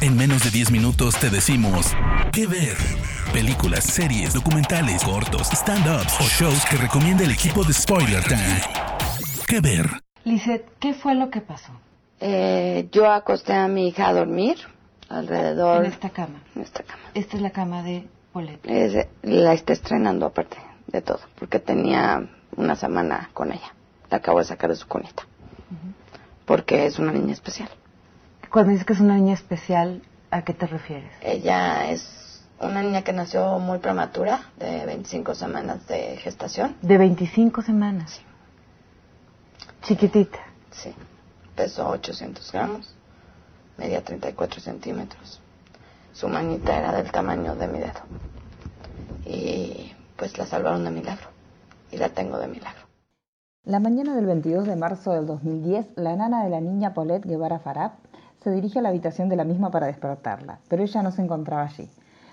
En menos de 10 minutos te decimos qué ver. Películas, series, documentales, cortos, stand-ups o shows que recomienda el equipo de Spoiler Time. ¿Qué ver? Lizeth, ¿qué fue lo que pasó? Eh, yo acosté a mi hija a dormir alrededor. En esta cama. En esta cama. Esta es la cama de. Es- la está estrenando aparte de todo, porque tenía una semana con ella. La acabo de sacar de su cunita. Porque es una niña especial. Cuando dices que es una niña especial, ¿a qué te refieres? Ella es una niña que nació muy prematura, de 25 semanas de gestación. De 25 semanas. Chiquitita. Sí. Pesó 800 gramos, medía 34 centímetros. Su manita era del tamaño de mi dedo. Y pues la salvaron de milagro. Y la tengo de milagro. La mañana del 22 de marzo del 2010, la nana de la niña Paulette Guevara Farab se dirige a la habitación de la misma para despertarla, pero ella no se encontraba allí.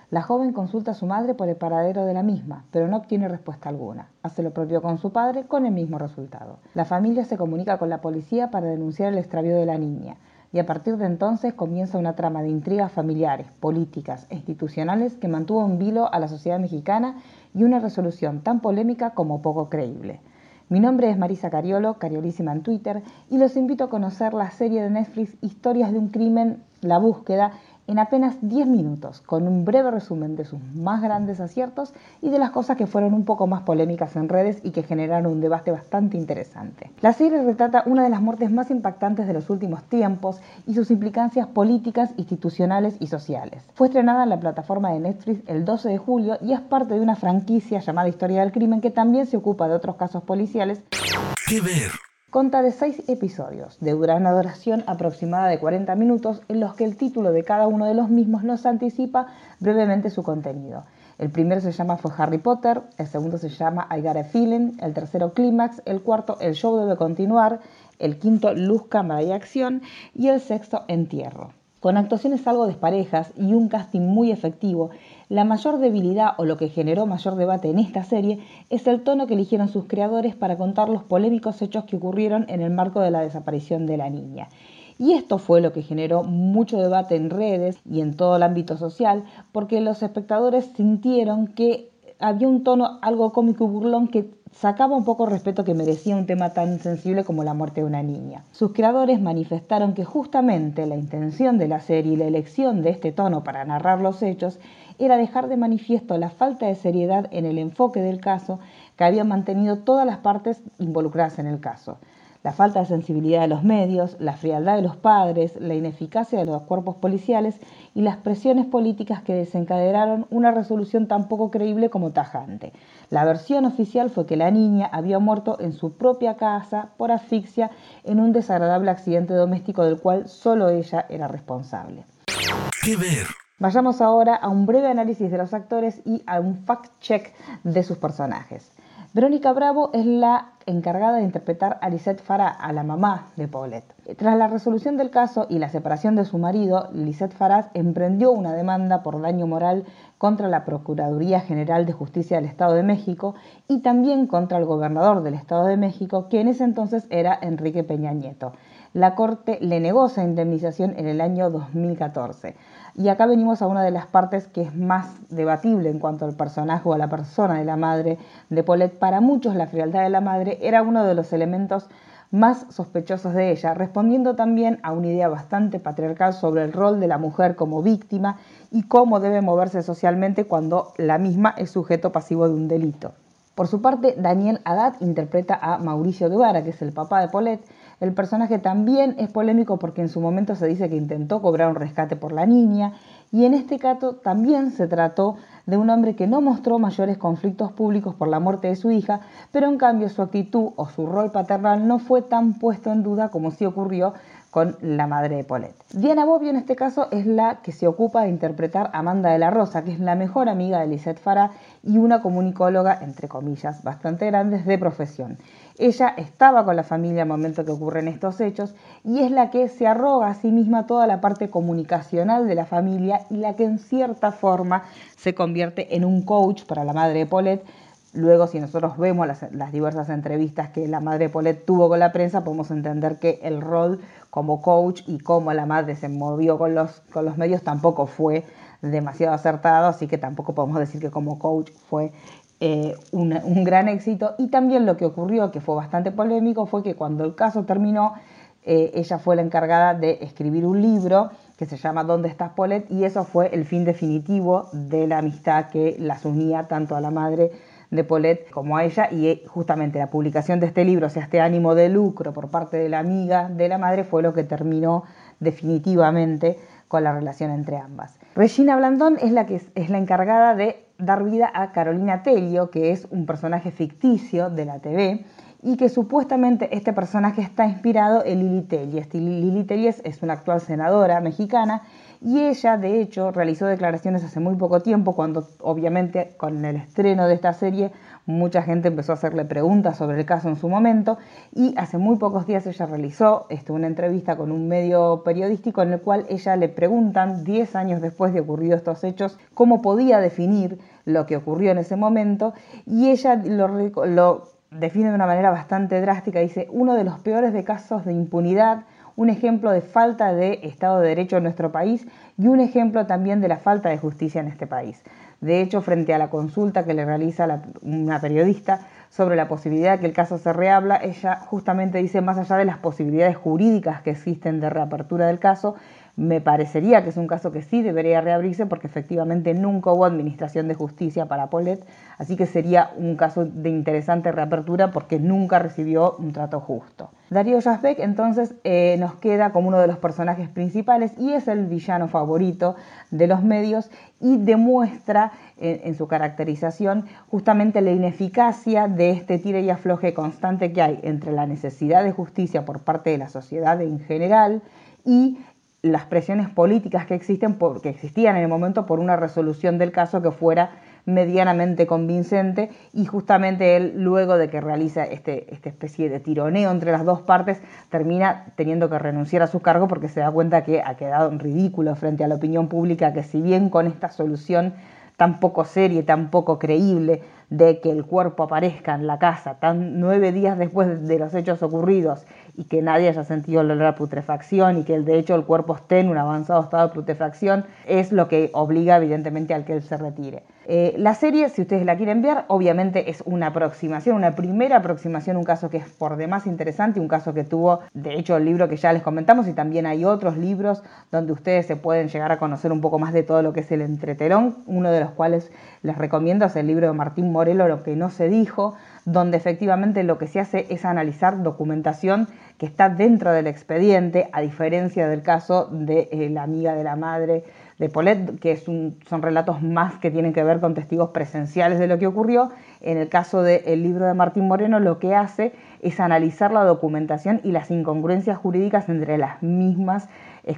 La joven consulta a su madre por el paradero de la misma, pero no obtiene respuesta alguna. Hace lo propio con su padre con el mismo resultado. La familia se comunica con la policía para denunciar el extravío de la niña, y a partir de entonces comienza una trama de intrigas familiares, políticas e institucionales que mantuvo en vilo a la sociedad mexicana y una resolución tan polémica como poco creíble. Mi nombre es Marisa Cariolo, Cariolísima en Twitter, y los invito a conocer la serie de Netflix Historias de un crimen, La búsqueda, en apenas 10 minutos, con un breve resumen de sus más grandes aciertos y de las cosas que fueron un poco más polémicas en redes y que generaron un debate bastante interesante. La serie retrata una de las muertes más impactantes de los últimos tiempos y sus implicancias políticas, institucionales y sociales. Fue estrenada en la plataforma de Netflix el 12 de julio y es parte de una franquicia llamada Historia del Crimen que también se ocupa de otros casos policiales ¿Qué ver? Conta de seis episodios, de una duración aproximada de 40 minutos, en los que el título de cada uno de los mismos nos anticipa brevemente su contenido. El primero se llama Fue Harry Potter, el segundo se llama I Got a Feeling, el tercero Clímax, el cuarto El Show debe continuar, el quinto Luz, Cámara y Acción y el sexto Entierro. Con actuaciones algo desparejas y un casting muy efectivo, la mayor debilidad o lo que generó mayor debate en esta serie es el tono que eligieron sus creadores para contar los polémicos hechos que ocurrieron en el marco de la desaparición de la niña. Y esto fue lo que generó mucho debate en redes y en todo el ámbito social, porque los espectadores sintieron que había un tono algo cómico y burlón que sacaba un poco respeto que merecía un tema tan sensible como la muerte de una niña. Sus creadores manifestaron que justamente la intención de la serie y la elección de este tono para narrar los hechos era dejar de manifiesto la falta de seriedad en el enfoque del caso que habían mantenido todas las partes involucradas en el caso. La falta de sensibilidad de los medios, la frialdad de los padres, la ineficacia de los cuerpos policiales y las presiones políticas que desencadenaron una resolución tan poco creíble como tajante. La versión oficial fue que la niña había muerto en su propia casa por asfixia en un desagradable accidente doméstico del cual solo ella era responsable. ¿Qué ver? Vayamos ahora a un breve análisis de los actores y a un fact-check de sus personajes. Verónica Bravo es la encargada de interpretar a Lisette Farah, a la mamá de Paulette. Tras la resolución del caso y la separación de su marido, Lisette Farah emprendió una demanda por daño moral contra la Procuraduría General de Justicia del Estado de México y también contra el gobernador del Estado de México, que en ese entonces era Enrique Peña Nieto. La Corte le negó esa indemnización en el año 2014. Y acá venimos a una de las partes que es más debatible en cuanto al personaje o a la persona de la madre de Paulette. Para muchos la frialdad de la madre era uno de los elementos más sospechosos de ella, respondiendo también a una idea bastante patriarcal sobre el rol de la mujer como víctima y cómo debe moverse socialmente cuando la misma es sujeto pasivo de un delito. Por su parte, Daniel Haddad interpreta a Mauricio Guevara, que es el papá de Paulette. El personaje también es polémico porque en su momento se dice que intentó cobrar un rescate por la niña y en este caso también se trató de un hombre que no mostró mayores conflictos públicos por la muerte de su hija, pero en cambio su actitud o su rol paternal no fue tan puesto en duda como sí ocurrió con la madre de Paulette. Diana Bobbio en este caso es la que se ocupa de interpretar a Amanda de la Rosa, que es la mejor amiga de Lisette Farah y una comunicóloga, entre comillas, bastante grandes de profesión. Ella estaba con la familia al momento que ocurren estos hechos y es la que se arroga a sí misma toda la parte comunicacional de la familia y la que en cierta forma se convierte en un coach para la madre de Paulette Luego, si nosotros vemos las, diversas entrevistas que la madre Paulette tuvo con la prensa, podemos entender que el rol como coach y cómo la madre se movió con los, con los medios tampoco fue demasiado acertado, así que tampoco podemos decir que como coach fue eh, un, gran éxito. Y también lo que ocurrió, que fue bastante polémico, fue que cuando el caso terminó, eh, ella fue la encargada de escribir un libro que se llama ¿Dónde estás, Paulette? Y eso fue el fin definitivo de la amistad que las unía tanto a la madre de Paulette como a ella y eh, justamente la publicación de este libro, o sea, este ánimo de lucro por parte de la amiga de la madre fue lo que terminó definitivamente con la relación entre ambas. Regina Blandón es la que es la encargada de dar vida a Carolina Telio, que es un personaje ficticio de la TV y que supuestamente este personaje está inspirado en Lili Telles. Lili Telles es una actual senadora mexicana y ella, de hecho, realizó declaraciones hace muy poco tiempo, cuando obviamente con el estreno de esta serie mucha gente empezó a hacerle preguntas sobre el caso en su momento y hace muy pocos días ella realizó este, una entrevista con un medio periodístico en el cual ella le preguntan, 10 años después de ocurrido estos hechos, cómo podía definir lo que ocurrió en ese momento y ella lo, lo define de una manera bastante drástica, dice, uno de los peores de casos de impunidad un ejemplo de falta de Estado de Derecho en nuestro país y un ejemplo también de la falta de justicia en este país. De hecho, frente a la consulta que le realiza una periodista sobre la posibilidad de que el caso se reabla, ella justamente dice, más allá de las posibilidades jurídicas que existen de reapertura del caso, me parecería que es un caso que sí debería reabrirse porque efectivamente nunca hubo administración de justicia para Polet, así que sería un caso de interesante reapertura porque nunca recibió un trato justo. Darío Jasbeck entonces eh, nos queda como uno de los personajes principales y es el villano favorito de los medios y demuestra en, su caracterización justamente la ineficacia de este tire y afloje constante que hay entre la necesidad de justicia por parte de la sociedad en general y las presiones políticas que existen, que existían en el momento por una resolución del caso que fuera medianamente convincente y justamente él luego de que realiza este, esta especie de tironeo entre las dos partes termina teniendo que renunciar a su cargo porque se da cuenta que ha quedado en ridículo frente a la opinión pública que si bien con esta solución tan poco seria tan poco creíble de que el cuerpo aparezca en la casa tan nueve días después de los hechos ocurridos y que nadie haya sentido el putrefacción y que de hecho el cuerpo esté en un avanzado estado de putrefacción, es lo que obliga evidentemente al que él se retire. Eh, la serie, si ustedes la quieren ver, obviamente es una aproximación, una primera aproximación, un caso que es por demás interesante, un caso que tuvo, de hecho, el libro que ya les comentamos y también hay otros libros donde ustedes se pueden llegar a conocer un poco más de todo lo que es el entretelón, uno de los cuales les recomiendo es el libro de Martín Morelo, Lo que no se dijo, donde efectivamente lo que se hace es analizar documentación que está dentro del expediente, a diferencia del caso de eh, la amiga de la madre de Polet, que son relatos más que tienen que ver con testigos presenciales de lo que ocurrió. En el caso del libro de Martín Moreno, lo que hace es analizar la documentación y las incongruencias jurídicas entre las mismas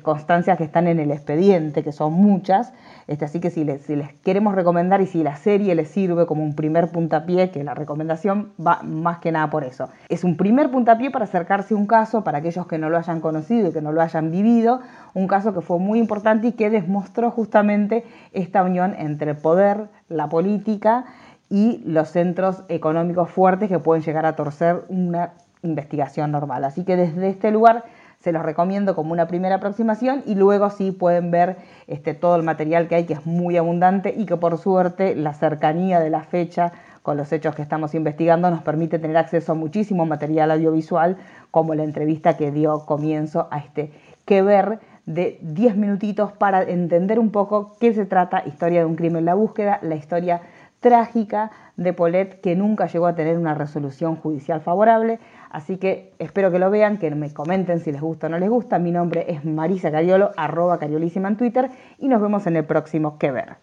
constancias que están en el expediente, que son muchas. Este, así que si les, si les, queremos recomendar y si la serie les sirve como un primer puntapié, que la recomendación va más que nada por eso. Es un primer puntapié para acercarse a un caso, para aquellos que no lo hayan conocido y que no lo hayan vivido, un caso que fue muy importante y que demostró justamente esta unión entre el poder, la política y los centros económicos fuertes que pueden llegar a torcer una investigación normal. Así que desde este lugar se los recomiendo como una primera aproximación y luego sí pueden ver este, todo el material que hay, que es muy abundante y que por suerte la cercanía de la fecha con los hechos que estamos investigando nos permite tener acceso a muchísimo material audiovisual, como la entrevista que dio comienzo a este que ver de 10 minutitos para entender un poco qué se trata Historia de un crimen, la búsqueda, la historia trágica de Polet que nunca llegó a tener una resolución judicial favorable. Así que espero que lo vean, que me comenten si les gusta o no les gusta. Mi nombre es Marisa Cariolo, arroba cariolísima en Twitter y nos vemos en el próximo Que Ver.